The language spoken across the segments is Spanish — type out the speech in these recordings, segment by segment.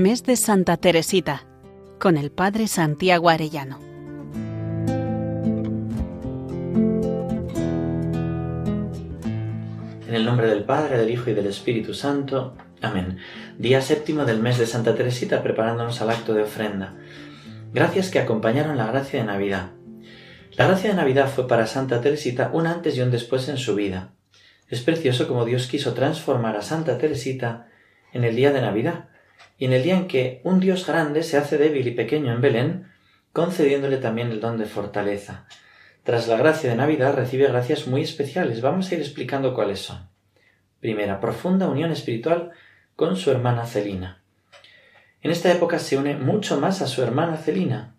Mes de Santa Teresita, con el Padre Santiago Arellano. En el nombre del Padre, del Hijo y del Espíritu Santo. Amén. Día séptimo del mes de Santa Teresita, preparándonos al acto de ofrenda. Gracias que acompañaron la gracia de Navidad. La gracia de Navidad fue para Santa Teresita un antes y un después en su vida. Es precioso como Dios quiso transformar a Santa Teresita en el día de Navidad, y en el día en que un Dios grande se hace débil y pequeño en Belén, concediéndole también el don de fortaleza. Tras la gracia de Navidad recibe gracias muy especiales. Vamos a ir explicando cuáles son. Primera, profunda unión espiritual con su hermana Celina. En esta época se une mucho más a su hermana Celina.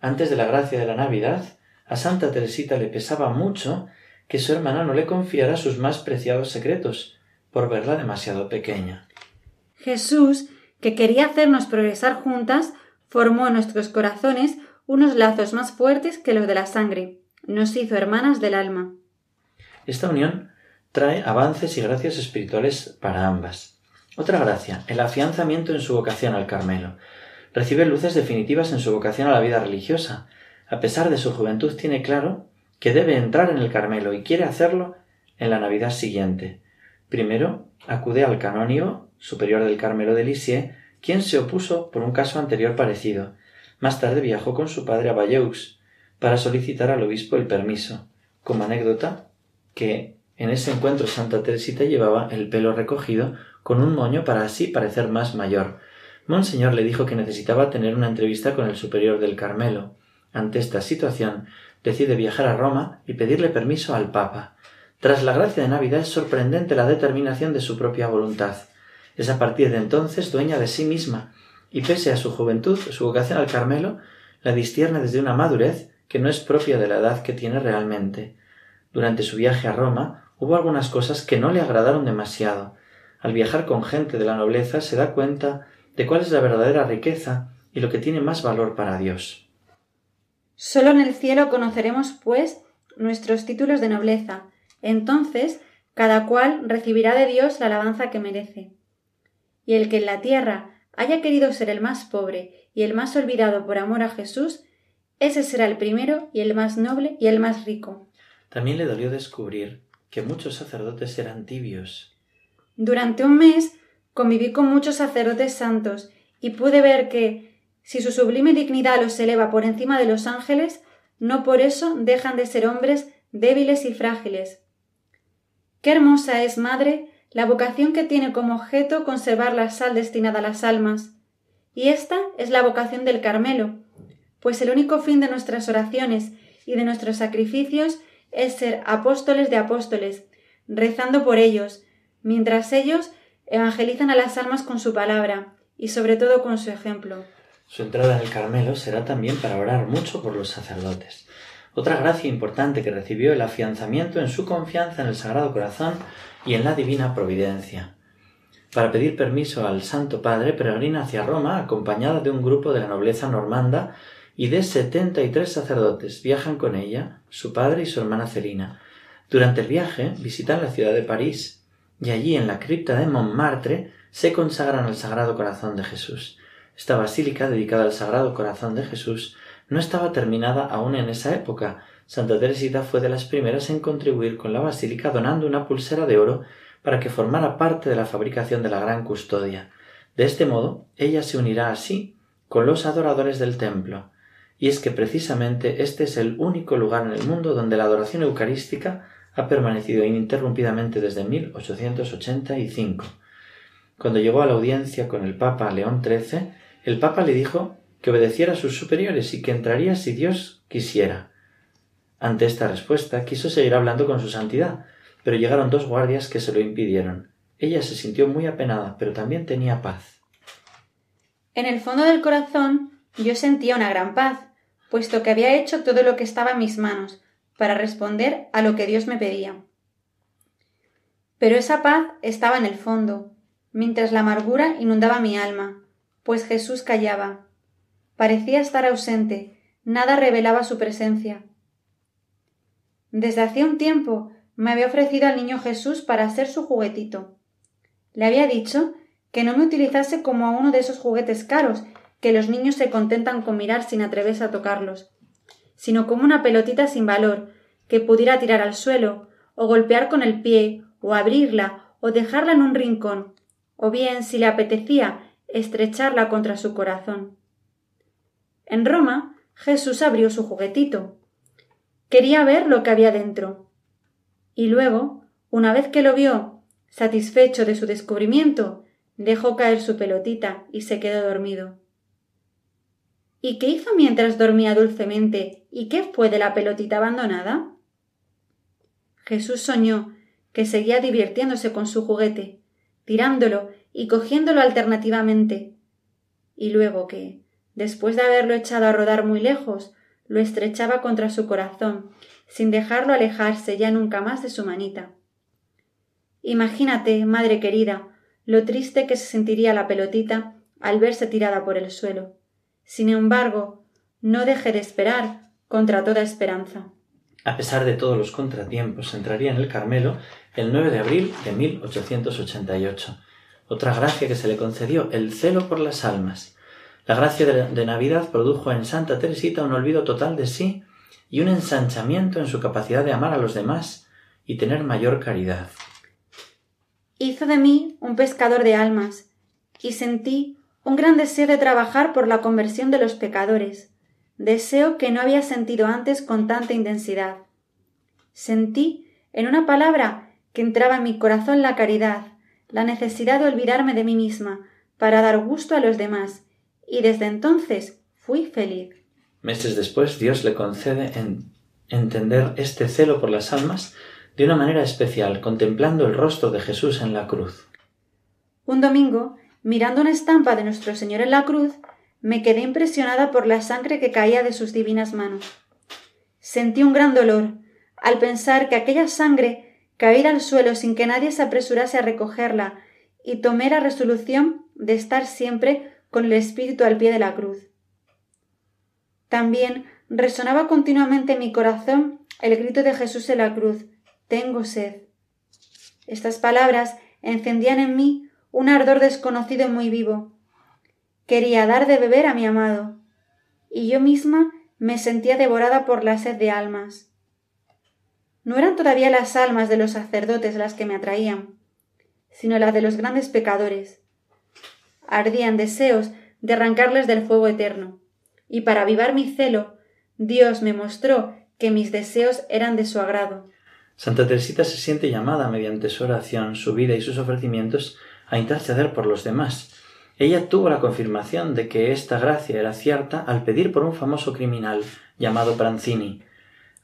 Antes de la gracia de la Navidad, a Santa Teresita le pesaba mucho que su hermana no le confiara sus más preciados secretos, por verla demasiado pequeña. Jesús, que quería hacernos progresar juntas, formó en nuestros corazones unos lazos más fuertes que los de la sangre. Nos hizo hermanas del alma. Esta unión trae avances y gracias espirituales para ambas. Otra gracia, el afianzamiento en su vocación al Carmelo. Recibe luces definitivas en su vocación a la vida religiosa. A pesar de su juventud, tiene claro que debe entrar en el Carmelo y quiere hacerlo en la Navidad siguiente. Primero, acude al canónigo superior del Carmelo de Lisieux, quien se opuso por un caso anterior parecido. Más tarde viajó con su padre a Bayeux para solicitar al obispo el permiso. Como anécdota, que en ese encuentro Santa Teresita llevaba el pelo recogido con un moño para así parecer más mayor. Monseñor le dijo que necesitaba tener una entrevista con el superior del Carmelo. Ante esta situación, decide viajar a Roma y pedirle permiso al Papa. Tras la gracia de Navidad es sorprendente la determinación de su propia voluntad. Es a partir de entonces dueña de sí misma, y pese a su juventud, su vocación al Carmelo, la distierne desde una madurez que no es propia de la edad que tiene realmente. Durante su viaje a Roma hubo algunas cosas que no le agradaron demasiado. Al viajar con gente de la nobleza se da cuenta de cuál es la verdadera riqueza y lo que tiene más valor para Dios. Solo en el cielo conoceremos, pues, nuestros títulos de nobleza. Entonces, cada cual recibirá de Dios la alabanza que merece y el que en la tierra haya querido ser el más pobre y el más olvidado por amor a Jesús, ese será el primero y el más noble y el más rico. También le dolió descubrir que muchos sacerdotes eran tibios. Durante un mes conviví con muchos sacerdotes santos y pude ver que, si su sublime dignidad los eleva por encima de los ángeles, no por eso dejan de ser hombres débiles y frágiles. Qué hermosa es, madre, la vocación que tiene como objeto conservar la sal destinada a las almas. Y esta es la vocación del Carmelo, pues el único fin de nuestras oraciones y de nuestros sacrificios es ser apóstoles de apóstoles, rezando por ellos, mientras ellos evangelizan a las almas con su palabra y sobre todo con su ejemplo. Su entrada en el Carmelo será también para orar mucho por los sacerdotes. Otra gracia importante que recibió el afianzamiento en su confianza en el Sagrado Corazón y en la divina providencia. Para pedir permiso al Santo Padre, peregrina hacia Roma acompañada de un grupo de la nobleza normanda y de setenta y tres sacerdotes. Viajan con ella, su padre y su hermana Celina. Durante el viaje visitan la ciudad de París y allí en la cripta de Montmartre se consagran al Sagrado Corazón de Jesús. Esta basílica dedicada al Sagrado Corazón de Jesús no estaba terminada aún en esa época, Santa Teresita fue de las primeras en contribuir con la basílica donando una pulsera de oro para que formara parte de la fabricación de la gran custodia. De este modo, ella se unirá así con los adoradores del templo. Y es que precisamente este es el único lugar en el mundo donde la adoración eucarística ha permanecido ininterrumpidamente desde 1885. Cuando llegó a la audiencia con el Papa León XIII, el Papa le dijo que obedeciera a sus superiores y que entraría si Dios quisiera. Ante esta respuesta quiso seguir hablando con su santidad, pero llegaron dos guardias que se lo impidieron. Ella se sintió muy apenada, pero también tenía paz. En el fondo del corazón yo sentía una gran paz, puesto que había hecho todo lo que estaba en mis manos para responder a lo que Dios me pedía. Pero esa paz estaba en el fondo, mientras la amargura inundaba mi alma, pues Jesús callaba. Parecía estar ausente, nada revelaba su presencia. Desde hacía un tiempo me había ofrecido al niño Jesús para ser su juguetito. Le había dicho que no me utilizase como a uno de esos juguetes caros que los niños se contentan con mirar sin atreverse a tocarlos, sino como una pelotita sin valor, que pudiera tirar al suelo, o golpear con el pie, o abrirla, o dejarla en un rincón, o bien, si le apetecía, estrecharla contra su corazón. En Roma, Jesús abrió su juguetito. Quería ver lo que había dentro. Y luego, una vez que lo vio, satisfecho de su descubrimiento, dejó caer su pelotita y se quedó dormido. ¿Y qué hizo mientras dormía dulcemente? ¿Y qué fue de la pelotita abandonada? Jesús soñó que seguía divirtiéndose con su juguete, tirándolo y cogiéndolo alternativamente, y luego que, después de haberlo echado a rodar muy lejos, lo estrechaba contra su corazón, sin dejarlo alejarse ya nunca más de su manita. Imagínate, madre querida, lo triste que se sentiría la pelotita al verse tirada por el suelo. Sin embargo, no deje de esperar contra toda esperanza. A pesar de todos los contratiempos, entraría en el Carmelo el 9 de abril de 1888. Otra gracia que se le concedió, el celo por las almas. La gracia de, Navidad produjo en Santa Teresita un olvido total de sí y un ensanchamiento en su capacidad de amar a los demás y tener mayor caridad. Hizo de mí un pescador de almas y sentí un gran deseo de trabajar por la conversión de los pecadores, deseo que no había sentido antes con tanta intensidad. Sentí, en una palabra, que entraba en mi corazón la caridad, la necesidad de olvidarme de mí misma, para dar gusto a los demás, y desde entonces fui feliz. Meses después Dios le concede entender este celo por las almas de una manera especial, contemplando el rostro de Jesús en la cruz. Un domingo Mirando una estampa de nuestro Señor en la cruz, me quedé impresionada por la sangre que caía de sus divinas manos. Sentí un gran dolor al pensar que aquella sangre caía al suelo sin que nadie se apresurase a recogerla, y tomé la resolución de estar siempre con el espíritu al pie de la cruz. También resonaba continuamente en mi corazón el grito de Jesús en la cruz Tengo sed. Estas palabras encendían en mí un ardor desconocido y muy vivo. Quería dar de beber a mi amado, y yo misma me sentía devorada por la sed de almas. No eran todavía las almas de los sacerdotes las que me atraían, sino las de los grandes pecadores. Ardían deseos de arrancarles del fuego eterno, y para avivar mi celo, Dios me mostró que mis deseos eran de su agrado. Santa Teresita se siente llamada mediante su oración, su vida y sus ofrecimientos a interceder por los demás. Ella tuvo la confirmación de que esta gracia era cierta al pedir por un famoso criminal llamado Pranzini,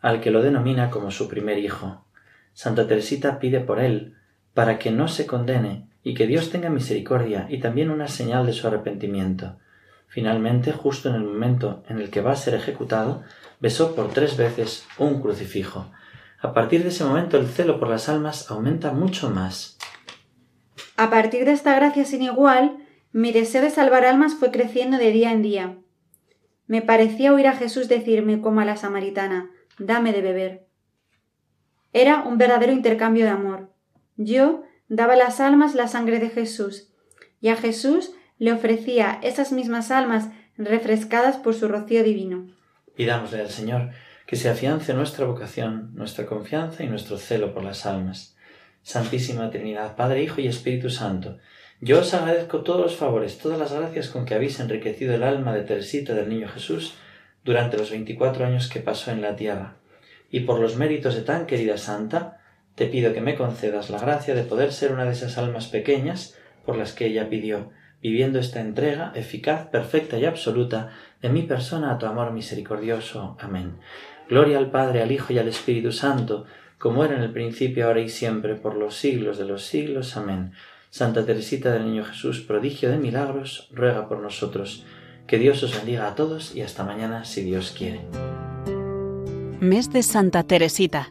al que lo denomina como su primer hijo. Santa Teresita pide por él, para que no se condene y que Dios tenga misericordia y también una señal de su arrepentimiento. Finalmente, justo en el momento en el que va a ser ejecutado, besó por tres veces un crucifijo. A partir de ese momento el celo por las almas aumenta mucho más. A partir de esta gracia sin igual, mi deseo de salvar almas fue creciendo de día en día. Me parecía oír a Jesús decirme como a la samaritana dame de beber. Era un verdadero intercambio de amor. Yo daba las almas la sangre de Jesús, y a Jesús le ofrecía esas mismas almas refrescadas por su rocío divino. Pidámosle al Señor que se afiance nuestra vocación, nuestra confianza y nuestro celo por las almas Santísima Trinidad, Padre, Hijo y Espíritu Santo, yo os agradezco todos los favores, todas las gracias con que habéis enriquecido el alma de Teresita del Niño Jesús durante los veinticuatro años que pasó en la tierra. Y por los méritos de tan querida Santa, te pido que me concedas la gracia de poder ser una de esas almas pequeñas por las que ella pidió, viviendo esta entrega eficaz, perfecta y absoluta de mi persona a tu amor misericordioso. Amén. Gloria al Padre, al Hijo y al Espíritu Santo, como era en el principio, ahora y siempre, por los siglos de los siglos. Amén. Santa Teresita del Niño Jesús, prodigio de milagros, ruega por nosotros. Que Dios os bendiga a todos y hasta mañana si Dios quiere. Mes de Santa Teresita,